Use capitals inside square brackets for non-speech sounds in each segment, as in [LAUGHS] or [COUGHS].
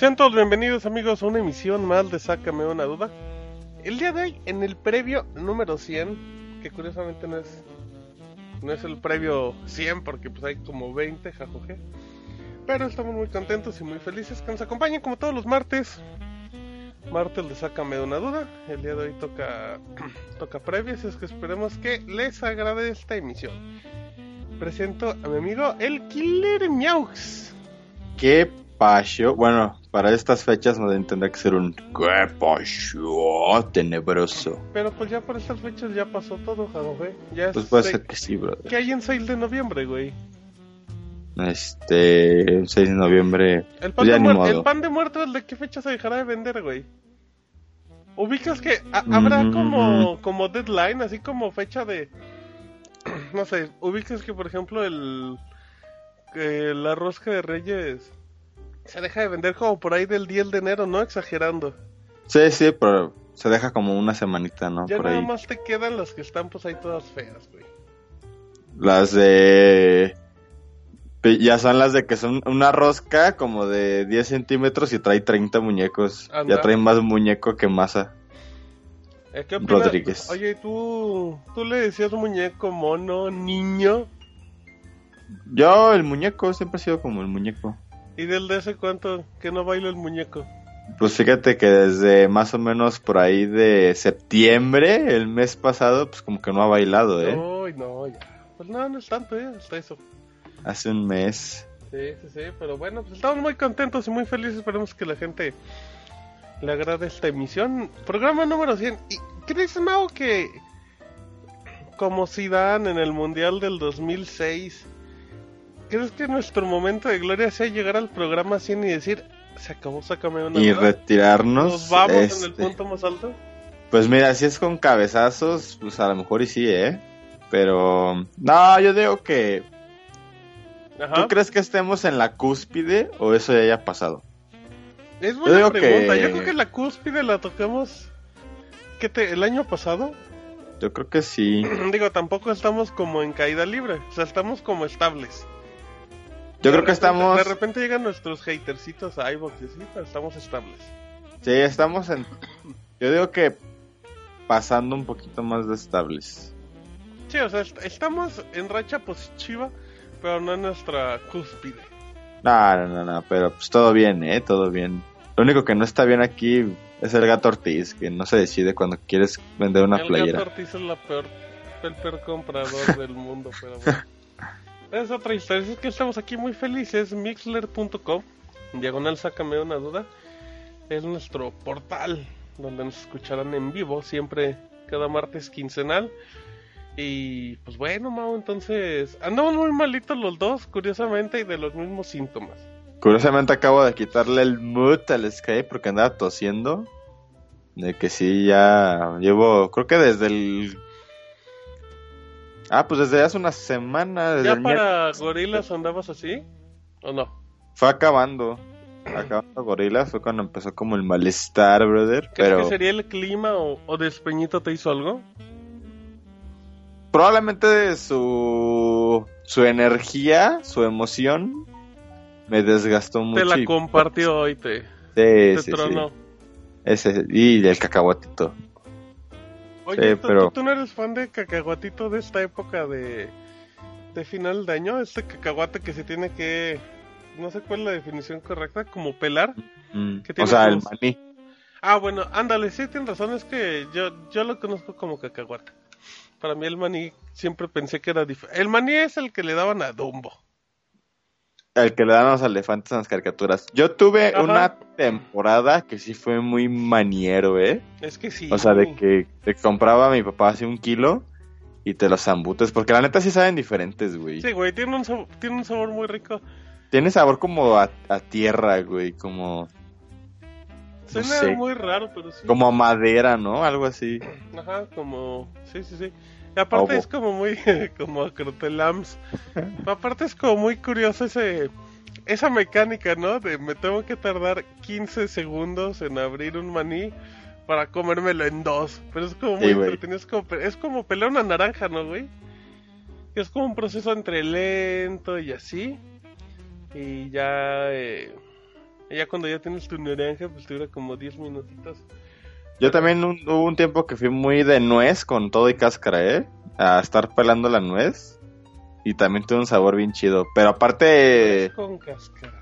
Sean bienvenidos amigos a una emisión más de Sácame una duda. El día de hoy, en el previo número 100, que curiosamente no es no es el previo 100 porque pues hay como 20, jajoje. Pero estamos muy contentos y muy felices que nos acompañen como todos los martes. Martes de Sácame una duda. El día de hoy toca [CLEARS THROAT] toca previo, así es que esperemos que les agrade esta emisión. Presento a mi amigo el Killer Miaux. ¿Qué pasó? Bueno, para estas fechas no tendrá que ser un ¿Qué pasó? Tenebroso. Pero pues ya por estas fechas ya pasó todo, jajoje. Ya es Pues puede ser que sí, brother. ¿Qué hay en 6 de noviembre, güey? Este, el 6 de noviembre. El pan, Pues ya de el pan de muertos, ¿de qué fecha se dejará de vender, güey? Ubicas que ha- habrá Mm. como, como deadline, así como fecha de... [CLEARS THROAT] No sé, ubicas que por ejemplo el... que la rosca de reyes se deja de vender como por ahí del 10 de enero, ¿no? Exagerando. Sí, sí, pero se deja como una semanita, ¿no? Ya Por nada ahí. más te quedan las que están pues ahí todas feas, güey. Las de... Ya son las de que son una rosca como de 10 centímetros y trae 30 muñecos. Anda. Ya trae más muñeco que masa. Eh, ¿Qué? Rodríguez. Oye, ¿y ¿tú, tú le decías muñeco, mono, niño? Yo, el muñeco, siempre he sido como el muñeco. ¿Y del de ese cuánto que no baila el muñeco? Pues fíjate que desde más o menos por ahí de septiembre, el mes pasado, pues como que no ha bailado, ¿eh? Ay, no, ya. Pues no, no es tanto, ¿eh? Hasta eso. Hace un mes. Sí, sí, sí, pero bueno, pues estamos muy contentos y muy felices. Esperemos que la gente le agrade esta emisión. Programa número 100. ¿Y crees, Mao, que como Zidane en el Mundial del 2006, crees que nuestro momento de gloria sea llegar al programa 100 y decir, se acabó, sácame una Y duda"? retirarnos. Nos vamos en el este, punto más alto. Pues mira, si es con cabezazos, pues a lo mejor y sí, ¿eh? Pero... No, yo digo que... Ajá. ¿Tú crees que estemos en la cúspide o eso ya haya pasado? Es buena digo pregunta. que- Yo creo que la cúspide la tocamos ¿qué te, el año pasado. Yo creo que sí. [CLEARS THROAT] Digo, tampoco estamos como en caída libre. O sea, estamos como estables. Yo De creo que estamos... De repente llegan nuestros hatercitos a iVoox y así, pero estamos estables. Sí, estamos en... Yo digo que pasando un poquito más de estables. Sí, o sea, est- estamos en racha positiva, pero no en nuestra cúspide. No, no, no, no, pero pues todo bien, ¿eh? Todo bien. Lo único que no está bien aquí es el gato Ortiz, que no se decide cuando quieres vender una el playera. gato Ortiz es la peor, el peor comprador del mundo, pero bueno. [LAUGHS] Es otra historia. Es que estamos aquí muy felices. Mixler.com, diagonal, sácame una duda. Es nuestro portal donde nos escucharán en vivo, siempre cada martes quincenal. Y pues bueno, Mau, entonces andamos muy malitos los dos, curiosamente, y de los mismos síntomas. Curiosamente acabo de quitarle el mood al Skype porque andaba tosiendo. De que sí, ya llevo, creo que desde el... Ah, pues desde hace una semana. Desde ¿Ya para gorilas andabas así? ¿O no? Fue acabando. [CLEARS THROAT] Acabando Gorilas fue cuando empezó como el malestar, brother. ¿Crees Pero que sería el clima o, o Despeñito te hizo algo? probablemente su, su energía, su emoción, me desgastó mucho. Te la y- compartió hoy, te, Sí, te sí, sí. tronó. Ese, y el cacahuatito. Oye, Sí, ¿tú, pero- tú- no eres fan de cacahuatito de esta época de, de final de año? Este cacahuate que se tiene que... No sé cuál es la definición correcta, como pelar. Mm, ¿Qué O sea, el maní. Ah, bueno, ándale, sí, tienes razón, es que yo, yo lo conozco como cacahuate. Para mí el maní siempre pensé que era diferente. El maní es el que le daban a Dumbo. El que le dan a los elefantes en las caricaturas. Yo tuve Ajá. una temporada que sí fue muy maniero, ¿eh? Es que sí. O sea, de que te compraba a mi papá así un kilo y te los zambutes. Porque la neta sí saben diferentes, güey. Sí, güey, tiene un, sabor, tiene un sabor muy rico. Tiene sabor como a, a tierra, güey. Como, Suena sé. muy raro, pero sí. como a madera, ¿no? Algo así. Ajá, como... Sí, sí, sí. Aparte es como muy... [LAUGHS] como acrotelams. aparte es como muy curioso ese... Esa mecánica, ¿no? De me tengo que tardar 15 segundos en abrir un maní para comérmelo en dos. Pero es como muy Sí, entretenido. Es como, es como pelar una naranja, ¿no, güey? Es como un proceso entre lento y así. Y ya... eh, ya cuando ya tienes tu naranja, pues te dura como 10 minutitos. Yo también un- hubo un tiempo que fui muy de nuez con todo y cáscara, ¿eh? A estar pelando la nuez. Y también tuvo un sabor bien chido. Pero aparte, Con cáscara.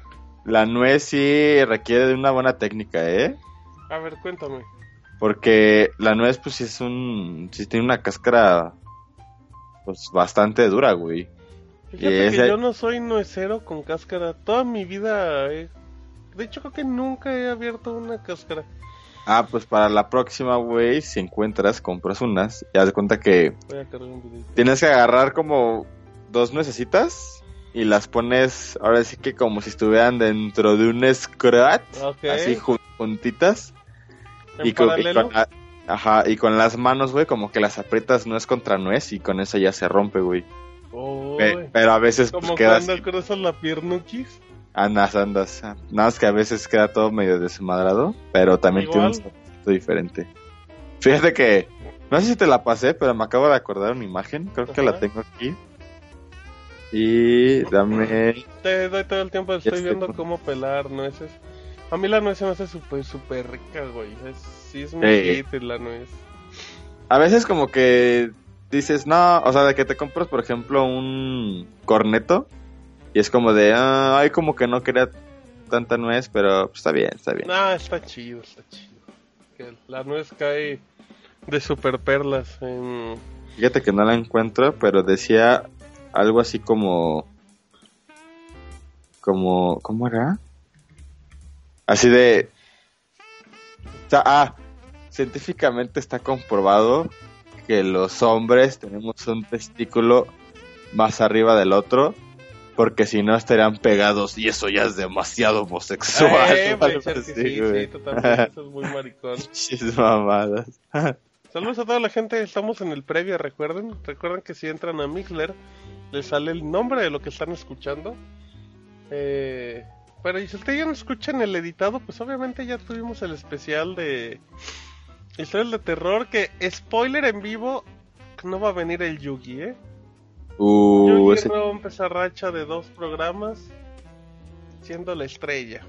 la nuez sí requiere de una buena técnica, ¿eh? A ver, cuéntame. Porque la nuez, pues sí es un. Sí tiene una cáscara. Pues bastante dura, güey. Fíjate Y ese- que yo no soy nuecero con cáscara. Toda mi vida. De hecho, creo que nunca he abierto una cáscara. Ah, pues para la próxima, güey, si encuentras, compras unas. Y haz de cuenta que Voy a cargar un video. tienes que agarrar como dos nuecesitas y las pones, ahora sí que como si estuvieran dentro de un scrat, Ok. así jun- juntitas. Y con, y paralelo. con la- ajá, y con las manos, güey, como que las aprietas nuez contra nuez y con eso ya se rompe, güey. Pe- Uy. pero a veces pues Como queda cuando cruzas la piernuquis. Andas, andas. Nada más que a veces queda todo medio desmadrado, pero también tiene un sabor diferente. Fíjate que, no sé si te la pasé, pero me acabo de acordar una imagen, creo que la tengo aquí. Y dame... Te doy todo el tiempo, estoy estoy viendo cómo pelar nueces. A mí la nuez se me hace súper, súper rica, güey. Es, sí, es Eh. hit la nuez. A veces como que dices, no, o sea, de que te compras, por ejemplo, un corneto y es como de, ah, ay, como que no quería tanta nuez, pero está bien, está bien. Ah, está chido, está chido. Que la nuez cae de super perlas en... Fíjate que no la encuentro, pero decía algo así como, como, ¿cómo era? Así de, o sea, ah, científicamente está comprobado que los hombres tenemos un testículo más arriba del otro, porque si no estarían pegados y eso ya es demasiado homosexual. Eh, [LAUGHS] sí, sí, güey. totalmente. Eso es muy maricón. [LAUGHS] Pinches mamadas. [LAUGHS] Saludos a toda la gente, estamos en el previo, recuerden. Recuerden que si entran a Mixler, les sale el nombre de lo que están escuchando. Eh, pero si ustedes ya no escuchan el editado, pues obviamente ya tuvimos el especial de historias de terror. Que, spoiler en vivo, no va a venir el Yugi, ¿eh? Uh, Yugi ese- rompe esa racha de dos programas siendo la estrella.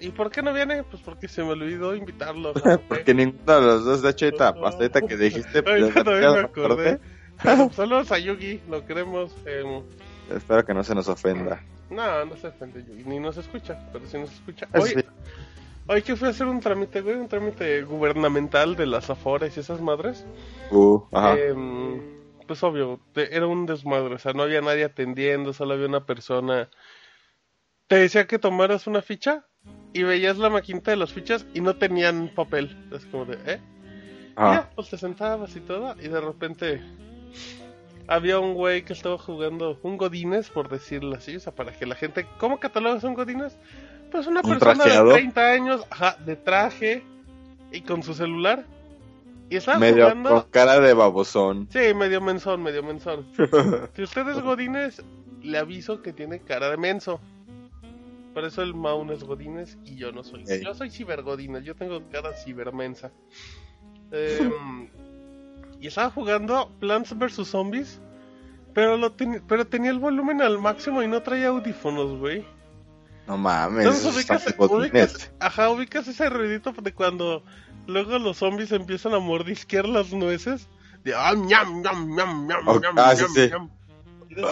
¿Y por qué no viene? Pues porque se me olvidó invitarlo. [LAUGHS] Porque ninguno de los dos, de hecho, hasta ahorita que dijiste, [LAUGHS] pues, Ahorita ya también me acordé. Pues, [LAUGHS] Saludos a Yugi, lo queremos. em, Espero que no se nos ofenda. no, no se ofende Yugi, ni nos escucha, pero si nos escucha. Hoy, sí. hoy que fui a hacer un trámite, güey, un trámite gubernamental de las afores y esas madres. Uh, ajá. em, pues obvio, te- era un desmadre, o sea, no había nadie atendiendo, solo había una persona. Te decía que tomaras una ficha y veías la maquinita de las fichas y no tenían papel. Es como de, ¿eh? Y ajá. ya, pues te sentabas y todo, y de repente había un güey que estaba jugando un Godines, por decirlo así, o sea, para que la gente. ¿Cómo catalogas un Godines? Pues una ¿Un persona trajeado? de 30 años, ajá, de traje y con su celular. Y estaba Medio jugando. con cara de babosón. Sí, medio mensón, medio mensón. si usted es Godines, le aviso que tiene cara de menso. Por eso el Maun es Godines y yo no soy. Yo soy cibergodines, yo tengo cara cibermensa. [LAUGHS] Em, y estaba jugando Plants vs Zombies, pero lo ten- pero tenía el volumen al máximo y no traía audífonos, güey. No mames, Entonces ubicas, ubicas- ajá, ubicas ese ruidito de cuando luego los zombies empiezan a mordisquear las nueces. De ah, ñam, ñam, ñam, ñam, Oh, ñam, ah, ñam, sí. ñam. De-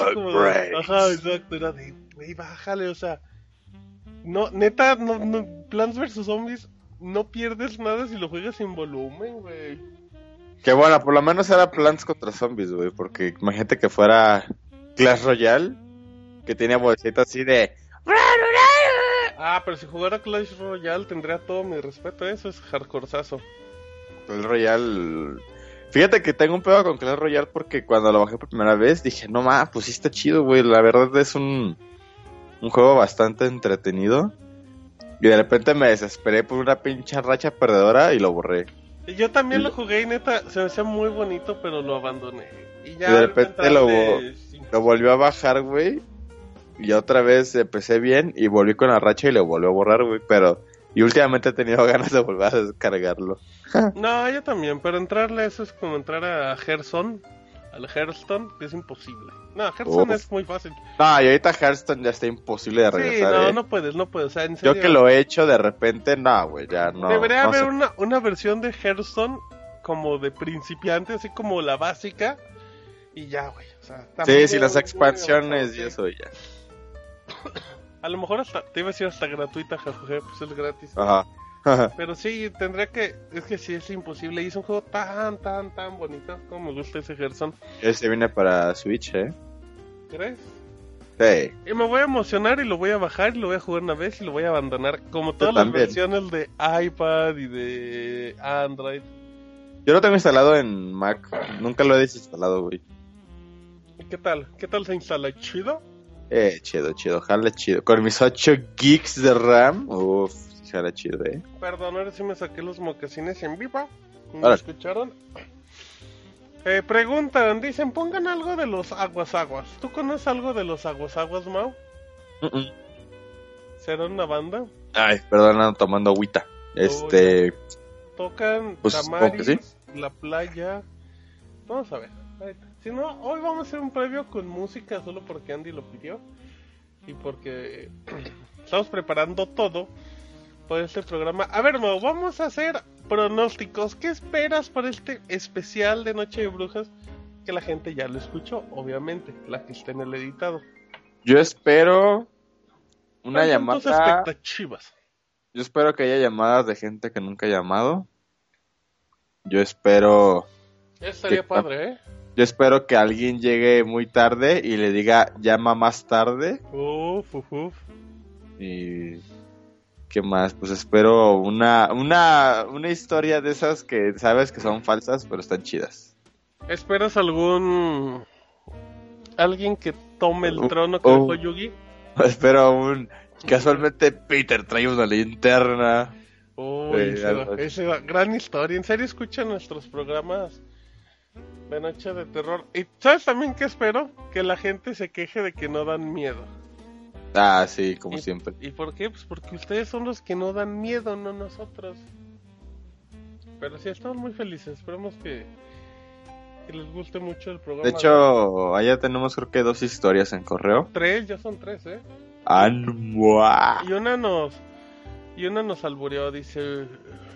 ajá, exacto, era de, güey, bájale, o sea. No, neta, no, no, Plants vs Zombies, no pierdes nada si lo juegas sin volumen, güey. Que bueno, por lo menos era Plants contra Zombies, güey. Porque imagínate que fuera Clash Royale, que tenía bolsita así de. Ah, pero si jugara Clash Royale tendría todo mi respeto, eso es hardcorezazo. Clash Royale. Fíjate que tengo un pedo con Clash Royale porque cuando lo bajé por primera vez dije, no ma, pues sí está chido, güey. La verdad es un, un juego bastante entretenido. Y de repente me desesperé por una pinche racha perdedora y lo borré. Yo también Y- lo jugué y neta se me hacía muy bonito, pero lo abandoné. Y ya Y de repente lo- Lo volvió a bajar, güey. Y otra vez empecé bien y volví con la racha y lo volvió a borrar, güey. Pero. Y últimamente he tenido [LAUGHS] ganas de volver a descargarlo. [LAUGHS] No, yo también, pero entrarle eso es como entrar a Gerson al Hearthstone, que es imposible. No, Hearthstone es muy fácil. No, y ahorita Hearthstone ya está imposible de Sí, regresar. no, ¿eh? no puedes, no puedes. O sea, en serio. Yo que lo he hecho de repente, no, güey, ya no. Debería no haber una, una versión de Hearthstone como de principiante, así como la básica. Y ya, güey. O sea, Sí, sí, las expansiones y sí. eso ya. [COUGHS] A lo mejor hasta, te iba a decir hasta gratuita, jajaja, pues es gratis. Ajá. [LAUGHS] Pero sí, tendría que, es que sí es imposible. Y es un juego tan, tan, tan bonito. Como me gusta ese Hearthstone. Ese viene para Switch, ¿eh? ¿Crees? Sí. Y me voy a emocionar y lo voy a bajar y lo voy a jugar una vez y lo voy a abandonar. Como todas las versiones de iPad y de Android. Yo lo tengo instalado en Mac. Nunca lo he desinstalado, güey. ¿Y qué tal? ¿Qué tal se instala? ¿Chido? Eh, chido, chido. Jala chido. Con mis 8 gigs de RAM. Uf, sí jala chido, eh. Perdón, ahora sí me saqué los mocasines en vivo. ¿Me escucharon? Eh, preguntan, dicen, pongan algo de los aguas aguas. ¿Tú conoces algo de los aguas aguas, Mau? Mm, mm. ¿Será una banda? Ay, perdón, ando tomando agüita. Este. Tocan Pues, La Playa. Vamos a ver. ahorita. Si no, hoy vamos a hacer un previo con música solo porque Andy lo pidió. Y porque [CLEARS THROAT] estamos preparando todo para este programa. A ver, Mau, vamos a hacer pronósticos. ¿Qué esperas para este especial de Noche de Brujas? Que la gente ya lo escuchó, obviamente, la que está en el editado. Yo espero. Una ¿Cuáles son tus llamada. expectativas? Yo espero que haya llamadas de gente que nunca ha llamado. Yo espero. Eso estaría ¿Qué- padre, ¿eh? Yo espero que alguien llegue muy tarde y le diga llama más tarde. Uf, uf, uf. Y. ¿Qué más? Pues espero una, una, una historia de esas que sabes que son falsas, pero están chidas. ¿Esperas algún. alguien que tome el Uh, trono que oh. dejó Yugi? [LAUGHS] espero un. Casualmente Peter trae una linterna. Uy, Sí, esa, esa gran historia. ¿En serio escuchan nuestros programas de Noche de Terror? ¿Y sabes también qué espero? Que la gente se queje de que no dan miedo. Ah, sí, como ¿Y, siempre. ¿Y por qué? Pues porque ustedes son los que no dan miedo, no nosotros. Pero sí, estamos muy felices. Esperemos que, que les guste mucho el programa. De hecho, allá tenemos creo que dos historias en correo. Tres, ya son tres, ¿eh? Anua. Y una nos y una nos albureó, dice,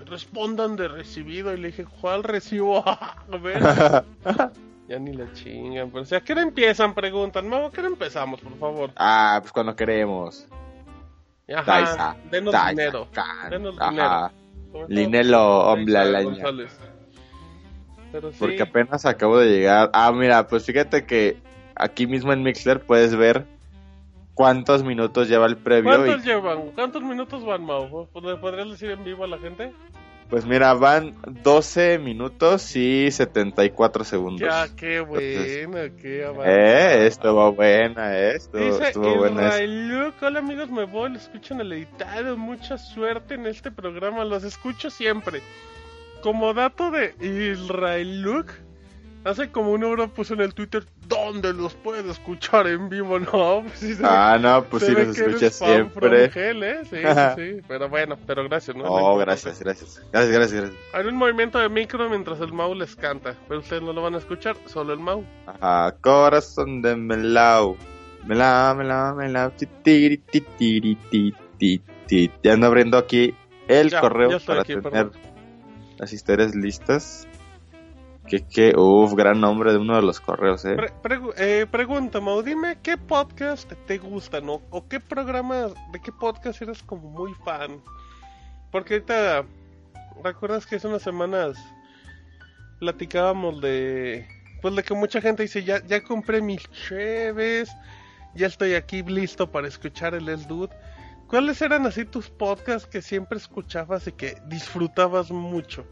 respondan de recibido. Y le dije, ¿cuál recibo? [LAUGHS] A ver, [LAUGHS] ya ni la chingan. Pero, o sea, ¿a qué hora empiezan? Preguntan, ¿a qué hora empezamos, por favor? ah, pues cuando queremos. Ajá, Taisa, denos taisa, dinero. can. Denos Ajá. dinero. Linelo, ombla. Pero sí, Porque apenas acabo de llegar. Ah, mira, pues fíjate que aquí mismo en Mixler puedes ver cuántos minutos lleva el previo. ¿cuántos Y, llevan? ¿Cuántos minutos van, Mau? ¿Le podrías decir en vivo a la gente? Pues mira, van 12 minutos y 74 segundos. Ya, qué buena, qué avance. Eh, estuvo buena, eh. Estuvo, Dice estuvo buena. hola amigos, me voy, lo escucho en el editado, mucha suerte en este programa, los escucho siempre. Como dato de Israel Luke, hace como una hora puso en el Twitter, ¿dónde los puedo escuchar en vivo? [LAUGHS] No, pues sí Ah, no, pues sí, los escuchas siempre. hell, ¿eh? Sí, sí, [LAUGHS] sí, pero bueno, pero gracias, ¿no? Oh, No gracias, gracias. Gracias, gracias, gracias. Hay un movimiento de micro mientras el Mau les canta, pero ustedes no lo van a escuchar, solo el Mau. Ajá, corazón de melao. Melao, melao, melao. ti, tiri, ti, tiri, ti, ti, ti. Ya ando abriendo aquí el Ya, correo para aquí, tener perdón. las historias listas. Que, que, uff, gran nombre de uno de los correos, eh. Eh, pregunta, Mau, dime qué podcast te gustan o, o qué programa, de qué podcast eres como muy fan. Porque ahorita, ¿recuerdas que hace unas semanas platicábamos de, pues de que mucha gente dice, ya, compré mis cheves, ya estoy aquí listo para escuchar el El Dude. ¿Cuáles eran así tus podcasts que siempre escuchabas y que disfrutabas mucho?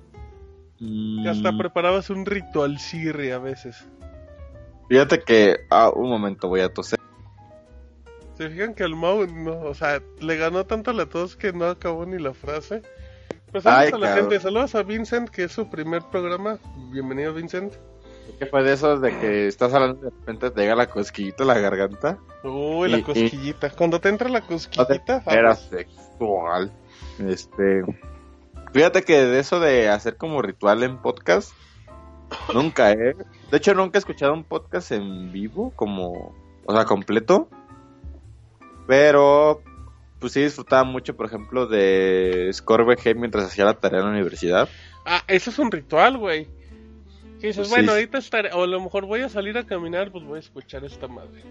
Hasta Mm, preparabas un ritual sirri a veces. Fíjate que, ah, un momento, voy a toser. Se fijan que al Mau, no, o sea, le ganó tanto la tos que no acabó ni la frase. Pues saludos Ay, a la cabrón. gente, saludos a Vincent, que es su primer programa. Bienvenido, Vincent. ¿Qué fue de esos de que estás hablando y de repente te llega la cosquillita a la garganta? Uy, la Y- y- cosquillita. Cuando te entra la No te cosquillita, era sexual. Este. Fíjate que de eso de hacer como ritual en podcast, Nunca, ¿eh? De hecho, nunca he escuchado un podcast en vivo, como, o sea, completo. Pero, pues sí disfrutaba mucho, por ejemplo, de Score VG mientras hacía la tarea en la universidad. Ah, eso es un ritual, güey. Que dices, Pues bueno, sí. ahorita estaré, o a lo mejor voy a salir a caminar, pues voy a escuchar esta madre.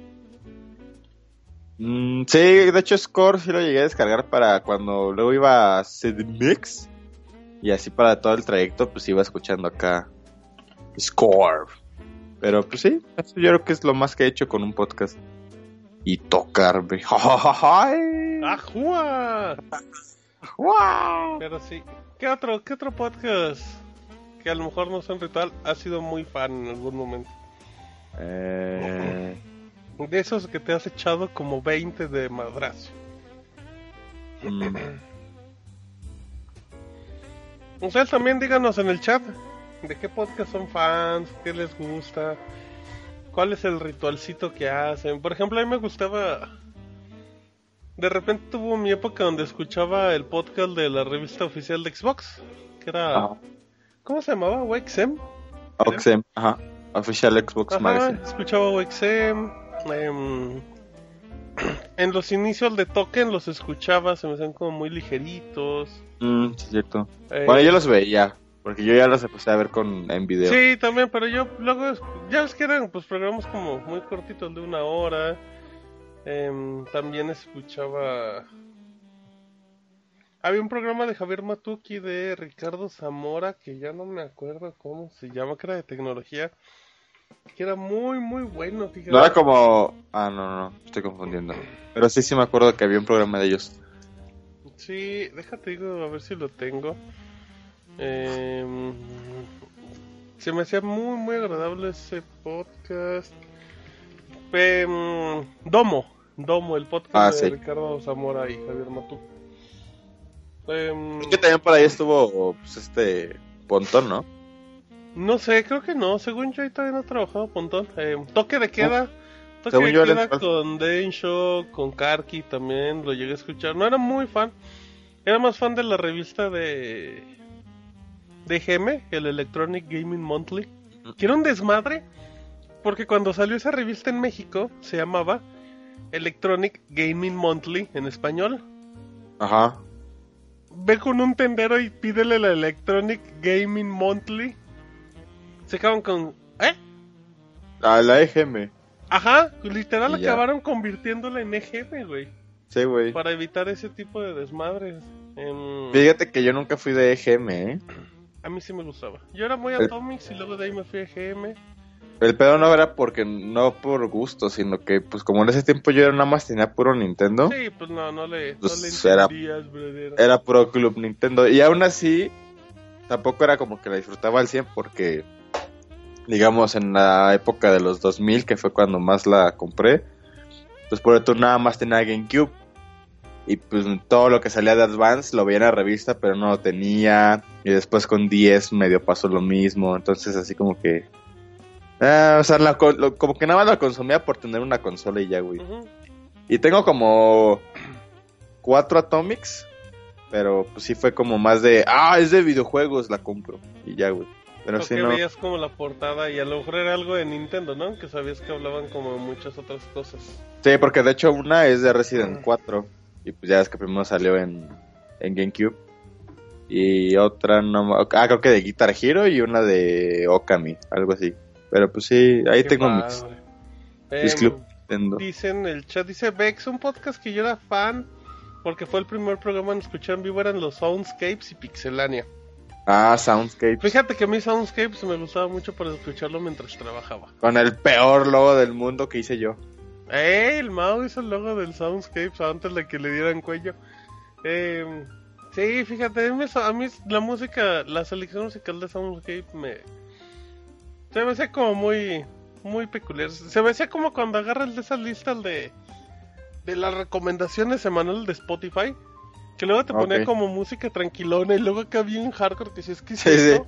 Mm, sí, de hecho, Score sí lo llegué a descargar para cuando luego iba a CDMix. Y así para todo el trayecto, pues iba escuchando acá Score. Pero pues sí, eso yo creo que es lo más que he hecho con un podcast. Y tocarme. [LAUGHS] ¡Ay! ¡Ajúa! ¡Guau! Pero sí. ¿Qué otro, ¿Qué otro podcast que a lo mejor no es un ritual ha sido muy fan en algún momento? Eh, De esos que te has echado como 20 de madrazo. mm, Ustedes también díganos en el chat de qué podcast son fans, qué les gusta, cuál es el ritualcito que hacen. Por ejemplo, a mí me gustaba... De repente tuvo mi época donde escuchaba el podcast de la revista oficial de Xbox, que era... ajá. ¿Cómo se llamaba? ¿Wexem? Oxem, ajá. Official Xbox Ajá, Magazine. escuchaba Wexem. em, en los inicios de Token los escuchaba, se me hacían como muy ligeritos. Mm, sí, cierto. eh, Bueno, yo los veía. Porque yo ya los empecé a ver con, en video. Sí, también, pero yo luego, ya ves que eran pues programas como muy cortitos de una hora. Em, también escuchaba... Había un programa de Javier Matuki de Ricardo Zamora, que ya no me acuerdo cómo se llama, que era de tecnología, que era muy, muy bueno, fíjate. No era como. Ah, no, no, estoy confundiendo. Pero sí, sí me acuerdo que había un programa de ellos. Sí, déjate digo, a ver si lo tengo. Em, se me hacía muy, muy agradable ese podcast. Em, Domo, Domo, el podcast Ah, de. Ricardo Zamora y Javier Matú. Em, Es que también por ahí estuvo pues, este Pontón, ¿no? no sé, creo que no. Según yo, ahí todavía no he trabajado. Em, toque de queda. Toque Según de yo, él queda es- con Densho, con Karki también. Lo llegué a escuchar. No era muy fan. Era más fan de la revista de. De GM, el Electronic Gaming Monthly. Que era un desmadre. Porque cuando salió esa revista en México, se llamaba Electronic Gaming Monthly en español. Ajá. Ve con un tendero y pídele la Electronic Gaming Monthly. Se acaban con. ¿Eh? A la EGM. Ajá, literal Y ya. acabaron convirtiéndola en EGM, güey. Sí, güey. Para evitar ese tipo de desmadres. Em, Fíjate que yo nunca fui de EGM, ¿eh? a mí sí me gustaba. Yo era muy El- Atomics y luego de ahí me fui a EGM. El pedo no era porque no por gusto, sino que pues como en ese tiempo yo nada más tenía puro Nintendo, Sí, pues no, no le, no Pues era- brother. era puro Club Nintendo. Y aún así, tampoco era como que la disfrutaba al 100 porque, digamos, en la época de los 2000, que fue cuando más la compré, pues por eso nada más tenía GameCube. Y pues todo lo que salía de Advance lo veía en la revista, pero no lo tenía. Y después con 10 medio pasó lo mismo. Entonces así como que... ah, o sea, la co- lo- como que nada más la consumía por tener una consola y ya, güey. Y tengo como [CLEARS THROAT] cuatro Atomics, pero pues sí fue como más de, ah, es de videojuegos, la compro. Y ya, güey. Pero sí, no. veías como la portada y a lo mejor era algo de Nintendo, ¿no? Que sabías que hablaban como de muchas otras cosas. Sí, porque de hecho una es de Resident 4. Y pues ya es que primero salió en, en GameCube. Y otra, no ah, creo que de Guitar Hero y una de Okami, algo así. Pero pues sí, ahí Qué tengo mis, mis Em, Club Nintendo. Dicen el chat, dice Vex, un podcast que yo era fan porque fue el primer programa en escuchar en vivo eran los Soundscapes y Pixelania. Ah, Soundscape. Fíjate que a mí Soundscapes me gustaba mucho para escucharlo mientras trabajaba. Con el peor logo del mundo que hice yo. ¡Ey! El Mao hizo el logo del Soundscapes antes de que le dieran cuello. Eh, sí, fíjate, a mí, a mí la música, la selección musical de Soundscape me... Se me hacía como muy, muy peculiar. Se me hacía como cuando agarras de esas listas de, de las recomendaciones semanales de Spotify. Que luego te ponía como música tranquilona y luego acá bien hardcore que si es que Sí?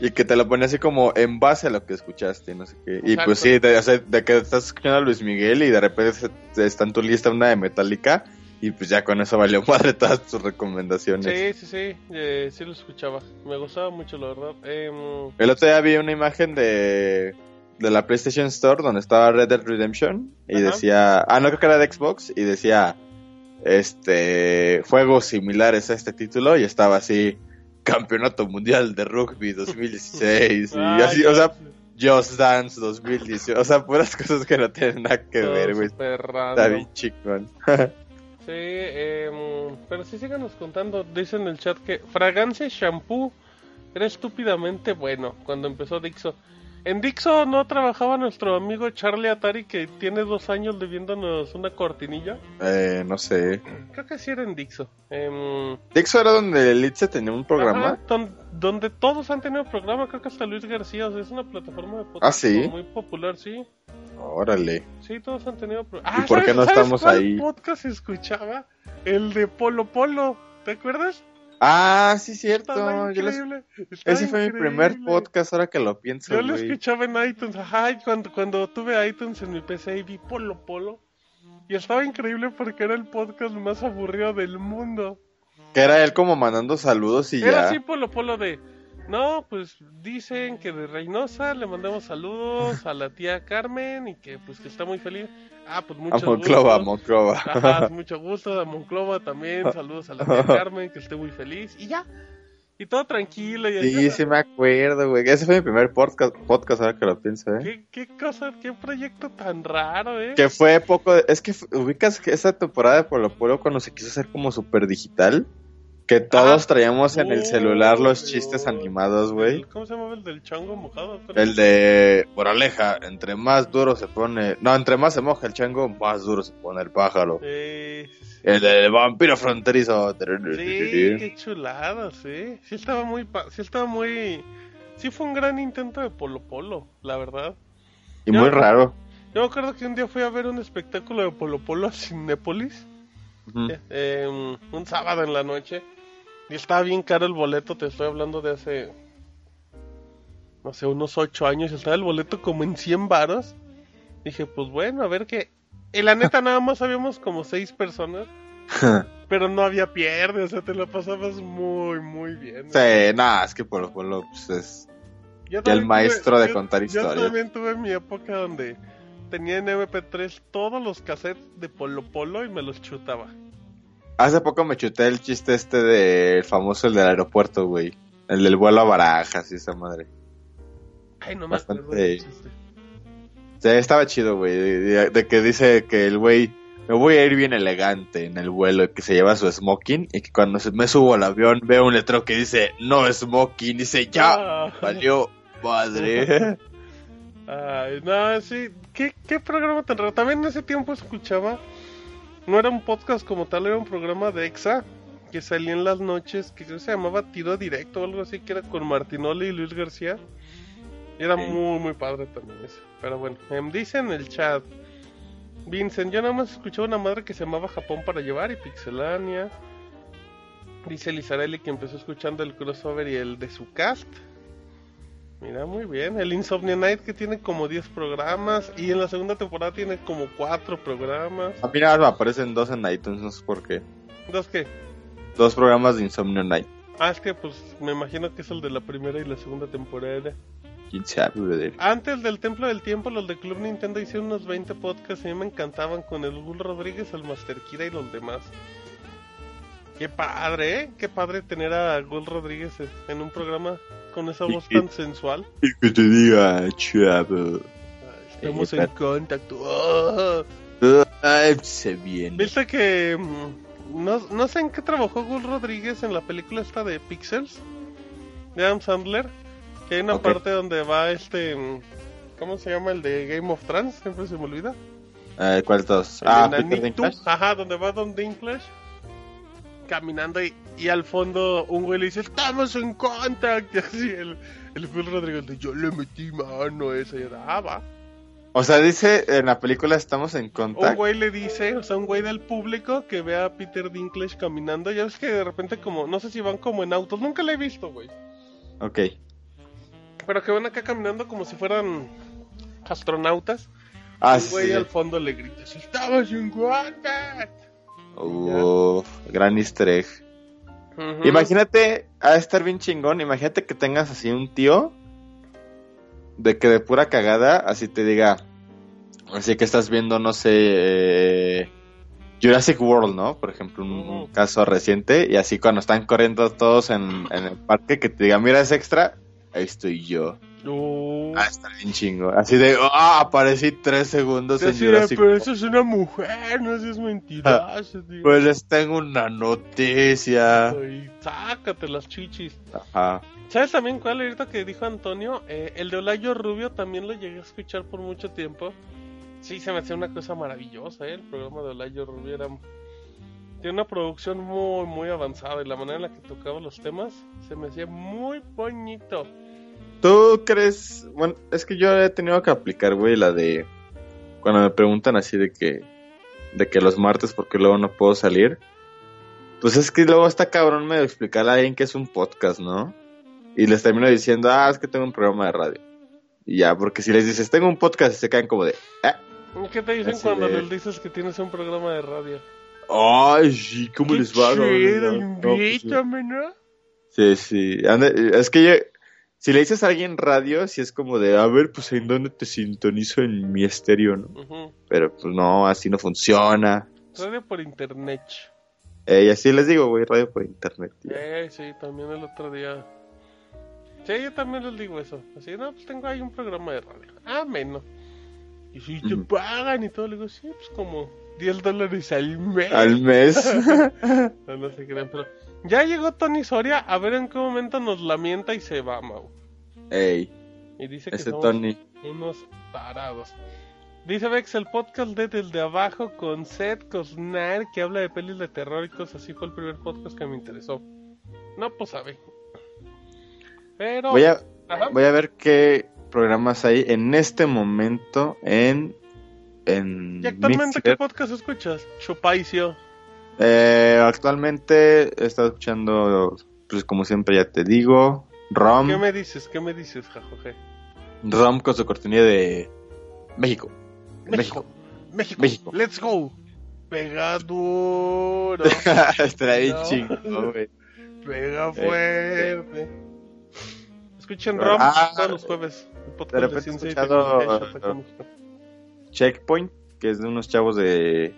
Y que te lo pone así como en base a lo que escuchaste, no sé qué. Y pues sí, de, o sea, de que estás escuchando a Luis Miguel y de repente está en tu lista una de Metallica Y pues ya con eso valió [LAUGHS] madre todas tus recomendaciones. Sí, sí, sí, eh, sí lo escuchaba. Me gustaba mucho, la verdad. Em, El otro día vi una imagen de, de la PlayStation Store donde estaba Red Dead Redemption y Ajá. decía, ah, no creo que era de Xbox, y decía, este, juegos similares a este título y estaba así, Campeonato Mundial de Rugby 2016 y [LAUGHS] ay, así, o sea, Just Dance 2018, o sea, puras cosas que no tienen nada que ver, güey. Está bien chingón. [LAUGHS] Sí, em, pero sí síganos contando. Dice en el chat que Fragancia Shampoo era estúpidamente bueno cuando empezó Dixo. En Dixo no trabajaba nuestro amigo Charlie Atari que tiene dos años debiéndonos una cortinilla. eh, no sé. Creo que sí era en Dixo. Em, Dixo era donde Litze tenía un programa. ajá, don- donde todos han tenido programa, creo que hasta Luis García. O sea, es una plataforma de podcast Ah, ¿sí? muy popular, sí. Órale. Sí, todos han tenido programa. ¿Y por qué no estamos cuál ahí? podcast se escuchaba? El de Polo Polo. ¿Te acuerdas? Ah, sí, cierto. Yo Ese fue mi primer podcast, ahora que lo pienso, Yo lo güey. escuchaba en iTunes. Ajá, cuando, cuando tuve iTunes en mi PC y vi Polo Polo. Y estaba increíble porque era el podcast más aburrido del mundo. Que era él como mandando saludos y Era ya. así Polo Polo de. No, pues dicen que de Reynosa le mandamos saludos a la tía Carmen y que pues que está muy feliz. Ah, pues A mucho Monclova, a gusto. Monclova. Ajá, mucho gusto a Monclova también. [LAUGHS] Saludos a la tía Carmen, que esté muy feliz. Y ya. Y todo tranquilo. Y Sí, sí me acuerdo, güey. Ese fue mi primer podcast, podcast ahora que lo pienso, ¿eh? ¿Qué, qué cosa, qué proyecto tan raro, eh. Que fue poco... de- Es que ubicas que esa temporada de Polo Polo cuando se quiso hacer como súper digital. Que todos Ah, traíamos en el celular los chistes animados, güey. ¿Cómo se llama el del chango mojado? El de Moraleja, entre más duro se pone... No, entre más se moja el chango, más duro se pone el pájaro. Sí, El del vampiro fronterizo. sí, qué chulada, sí. Sí estaba muy, sí estaba muy, sí fue un gran intento de Polo Polo, la verdad. Y muy raro. Yo me acuerdo que un día fui a ver un espectáculo de Polo Polo a Cinépolis, eh, eh, un sábado en la noche, y estaba bien caro el boleto, te estoy hablando de hace, no sé, unos 8 años, estaba el boleto como en 100 varos. Dije, pues bueno, a ver qué. Y la neta nada más habíamos como 6 personas, [LAUGHS] pero no había pierde, o sea, te lo pasabas muy, muy bien. Sí, nada, es que Polo Polo pues, es... Yo Y el maestro de yo- contar Yo historias. también tuve mi época donde tenía en MP3 todos los cassettes de Polo Polo y me los chutaba. Hace poco me chuté el chiste este del famoso, el del aeropuerto, güey. El del vuelo a barajas y esa madre. Ay, no me Bastante- acuerdo chiste. Sí, estaba chido, güey. De, de que dice que el güey, me voy a ir bien elegante en el vuelo, y que se lleva su smoking y que cuando se- me subo al avión veo un letrero que dice no smoking. Dice, ya, Ah. valió madre. [LAUGHS] Ay, no, sí. ¿Qué, ¿Qué programa tan raro? También en ese tiempo escuchaba. No era un podcast como tal, era un programa de EXA que salía en las noches, que creo que se llamaba Tiro Directo o algo así, que era con Martinoli y Luis García. Y era muy, muy padre también eso. Pero bueno, em, dice en el chat. Vincent, yo nada más escuchaba una madre que se llamaba Japón para llevar y Pixelania. Dice Lizarelli que empezó escuchando el crossover y el de su cast. Mira, muy bien. El Insomnia Night que tiene como 10 programas y en la segunda temporada tiene como 4 programas. A mí nada me aparecen dos en iTunes, no sé por qué. ¿Dos qué? Dos programas de Insomnio Night. Ah, es que pues me imagino que es el de la primera y la segunda temporada. ¿Quién sabe, brother? Antes del Templo del Tiempo, los de Club Nintendo hicieron unos 20 podcasts y a mí me encantaban con el Gul Rodríguez, el Master Kira y los demás. Qué padre, ¿eh? Qué padre tener a Gul Rodríguez en un programa con esa voz tan sensual. Y que te diga, chavo. Estamos en contacto. Ah. Ay, se viene. ¿Viste que mm, no, no sé en qué trabajó Gul Rodríguez en la película esta de Pixels? De Adam Sandler. Que hay una Ok. parte donde va este... mm, ¿Cómo se llama el de Game of Thrones? Siempre se me olvida. Eh, ¿Cuál dos? Ah. Peter Dinklage. Ajá, donde va Don Dinklage. Caminando y, y al fondo un güey le dice, estamos en contact. [LAUGHS] Y así el, el Gul Rodríguez dice, yo le metí mano a esa. Y yo, ah, va. O sea, dice en la película estamos en Un contact. güey le dice, o sea, un güey del público que ve a Peter Dinklage caminando. Ya ves que de repente como, no sé si van como en autos, nunca le he visto, güey. Ok. Pero que van acá caminando como si fueran astronautas. Ah, un güey sí. al fondo le grita, estamos en contact. Uf, gran easter egg. Imagínate, ha de estar bien chingón. Imagínate que tengas así un tío de que de pura cagada, así te diga, así que estás viendo, no sé, eh, Jurassic World, ¿no? Por ejemplo, un, caso reciente, y así cuando están corriendo todos en, en el parque, que te diga, mira, es extra, ahí estoy yo. Uh, Ah, está bien chingo. Así de, ah, aparecí tres segundos en Jurassic pero eso es una mujer, no seas mentiroso, [LAUGHS] tío. Pues les tengo una noticia. Ay, sácate las chichis. Ajá. ¿Sabes también cuál ahorita que dijo Antonio? Eh, el de Olayo Rubio también lo llegué a escuchar por mucho tiempo. Sí, se me hacía una cosa maravillosa, ¿eh? El programa de Olayo Rubio era... Tiene una producción muy, muy avanzada y la manera en la que tocaba los temas se me hacía muy bonito. ¿Tú crees? Bueno, es que yo he tenido que aplicar, güey, la de cuando me preguntan así de que de que los martes porque luego no puedo salir. Pues es que luego está cabrón medio explicarle a alguien que es un podcast, ¿no? Y les termino diciendo, ah, es que tengo un programa de radio. Y ya, porque si les dices, tengo un podcast, se caen como de, "Ah, ¿Qué te dicen Así cuando de- les dices que tienes un programa de radio? ay, sí, ¿cómo ¡Qué les va? Chido, no, no, pues, sí. Sí, sí. Ande- es que yo, si le dices a alguien radio, sí es como de, a ver, pues en dónde te sintonizo en mi estéreo, ¿no? Ujú. Pero pues no, así no funciona. Radio por internet. Eh, y así les digo, güey, radio por internet. ya. Eh, sí, también el otro día. Sí, yo también les digo eso. Así, no, pues tengo ahí un programa de radio. Ah, menos. Y si te pagan y todo, le digo, sí, pues como 10 dólares al mes. Al mes. [LAUGHS] No, no se crean, pero. Ya llegó Tony Soria, a ver en qué momento nos lamenta y se va, Mau. Ey, Y dice que ese somos Tony. unos tarados. Dice Vex, el podcast de Desde Abajo con Seth Cosnar que habla de pelis de terror y cosas así fue el primer podcast que me interesó. No, pues sabe. Pero... Voy a, Ajá. voy a ver qué programas hay en este momento en. En ¿Y actualmente qué podcast escuchas? Chupaicio. Eh, actualmente he estado escuchando, pues como siempre ya te digo, Rom. ¿Qué me dices? ¿Qué me dices, jajoje? Rom con su cortinilla de México. México. México. México. Let's go. Pega duro. [LAUGHS] Estará bien No. chingo, güey. Pega fuerte. Escuchen Ah, Rom ah, todos los jueves. De repente he escuchado, uh. Checkpoint, que es de unos chavos de,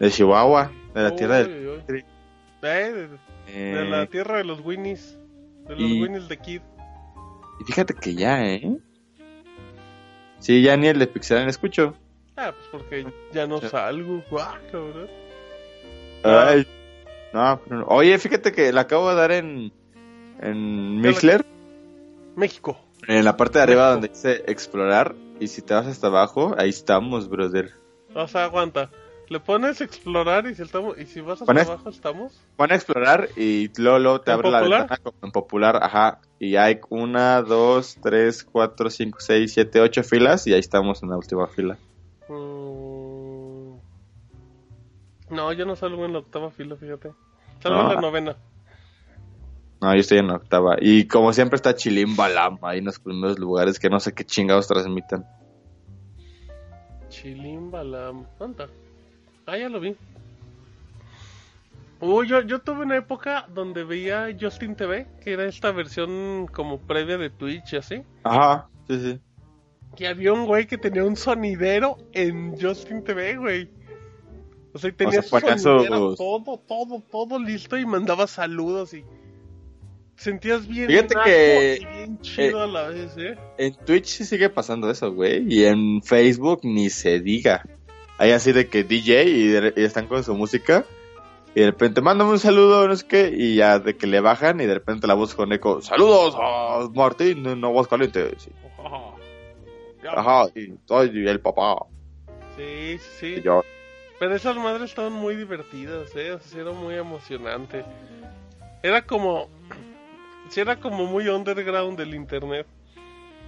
de Chihuahua, de la tierra del. Uy, uy, uy. Eh, de, de eh, la tierra de los Winnies. De los y- Winnies de Kid. y fíjate que ya, ¿eh? Sí, ya ni el de Pixelania escucho. Ah, pues porque ya no salgo. Ah, cabrón. Ay, no, pero no. Oye, fíjate que la acabo de dar en, en Mixler, México. en la parte de arriba México. donde dice explorar. Y si te vas hasta abajo, ahí estamos, brother. O sea, aguanta. Le pones explorar y si, estamos, y si vas hasta Pones- abajo estamos. Pon a explorar y luego te ¿En abre la popular? ventana como en popular, ajá. Y hay una, dos, tres, cuatro, cinco, seis, siete, ocho filas y ahí estamos en la última fila. Mm. No, yo no salgo en la octava fila, fíjate. Salgo No. en la novena. No, yo estoy en la octava. Y como siempre está Chilín Balam ahí en los primeros lugares que no sé qué chingados transmitan. Chilimbalam. ¿Dónde? Ah, ya lo vi. Uy, yo, yo tuve una época donde veía Justin TV, que era esta versión como previa de Twitch y así. Ajá, sí, sí. Y había un güey que tenía un sonidero en Justin TV, güey. O sea, y tenía sea, ponía su sonidero, todo, todo, todo listo y mandaba saludos y... Sentías bien Fíjate que, y bien chido a la vez, ¿eh? En Twitch sí sigue pasando eso, güey. Y en Facebook ni se diga. Hay así de que DJ y, de- y están con su música. Y de repente, mándame un saludo, no sé qué. Y ya de que le bajan y de repente la voz con eco. Saludos a Martín en Aguascalientes. Sí. [LAUGHS] Ya. Ajá, y soy el papá. Sí, sí, sí. Yo, Pero esas madres estaban muy divertidas, ¿eh? O sea, sí era muy emocionante. Era como... Sí, era como muy underground del internet.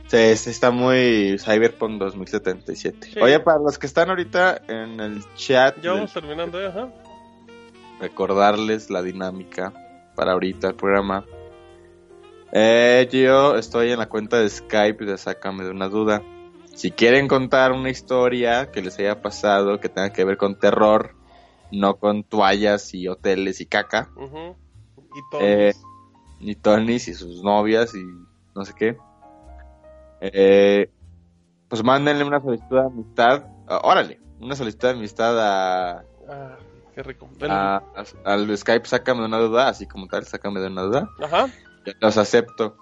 Sí, sí, está muy Cyberpunk 2077. Sí. Oye, para los que están ahorita en el chat, Ya del- vamos terminando, ¿eh? Ajá. recordarles la dinámica para ahorita el programa. Eh, yo estoy en la cuenta de Skype de Sácame de una duda. Si quieren contar una historia que les haya pasado, que tenga que ver con terror, no con toallas y hoteles y caca, Ujú. Y todo. Eh, ni Tonys y sus novias y no sé qué. Eh, pues mándenle una solicitud de amistad, ah, órale, una solicitud de amistad a, Ah, qué rico. Ven. a- a- al Skype, sácame de una duda, así como tal, sácame de una duda. Ajá. Los acepto.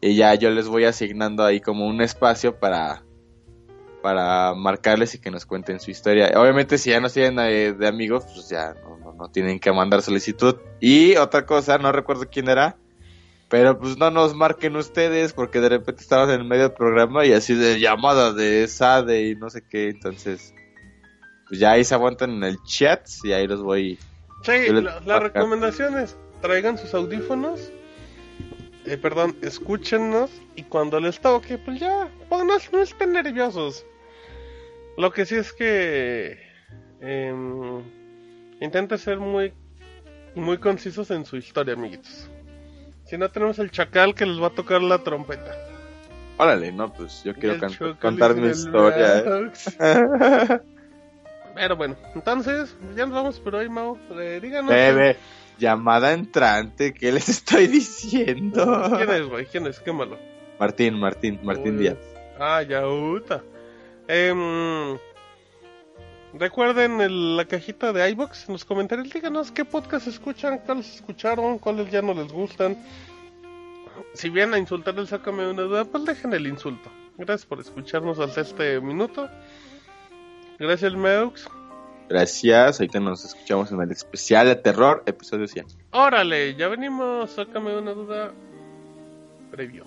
Y ya yo les voy asignando ahí como un espacio para para marcarles y que nos cuenten su historia. Obviamente si ya no tienen de, de amigos, pues ya no, no, no tienen que mandar solicitud. Y otra cosa, no recuerdo quién era, pero pues no nos marquen ustedes porque de repente estamos en el medio del programa y así de llamada de SADE y no sé qué, entonces pues ya ahí se aguantan en el chat y ahí los voy Sí, les- la, la recomendación es traigan sus audífonos. Eh, perdón, escúchenos y cuando les toque, pues ya, pues no, no estén nerviosos. Lo que sí es que em, intenten ser muy, muy concisos en su historia, amiguitos. Si no tenemos el chacal que les va a tocar la trompeta. Órale, no, pues yo quiero can- contar mi historia. ¿eh? [LAUGHS] Pero bueno, entonces, ya nos vamos por hoy, Mau. Eh, díganos. Bebe, llamada entrante, ¿qué les [LAUGHS] estoy diciendo? ¿Quién es, güey? ¿Quién es? Quémalo. Martín, Martín, Martín Uy. Díaz. Ah, ya, uta. Em, recuerden el- la cajita de iBox en los comentarios. Díganos qué podcast escuchan, cuáles escucharon, cuáles ya no les gustan. Si vienen a insultar el Sácame de una duda, pues dejen el insulto. Gracias por escucharnos hasta este minuto. Gracias, Meux. Gracias, ahorita nos escuchamos en el especial de terror, episodio 100. Órale, ya venimos. Sácame una duda previo.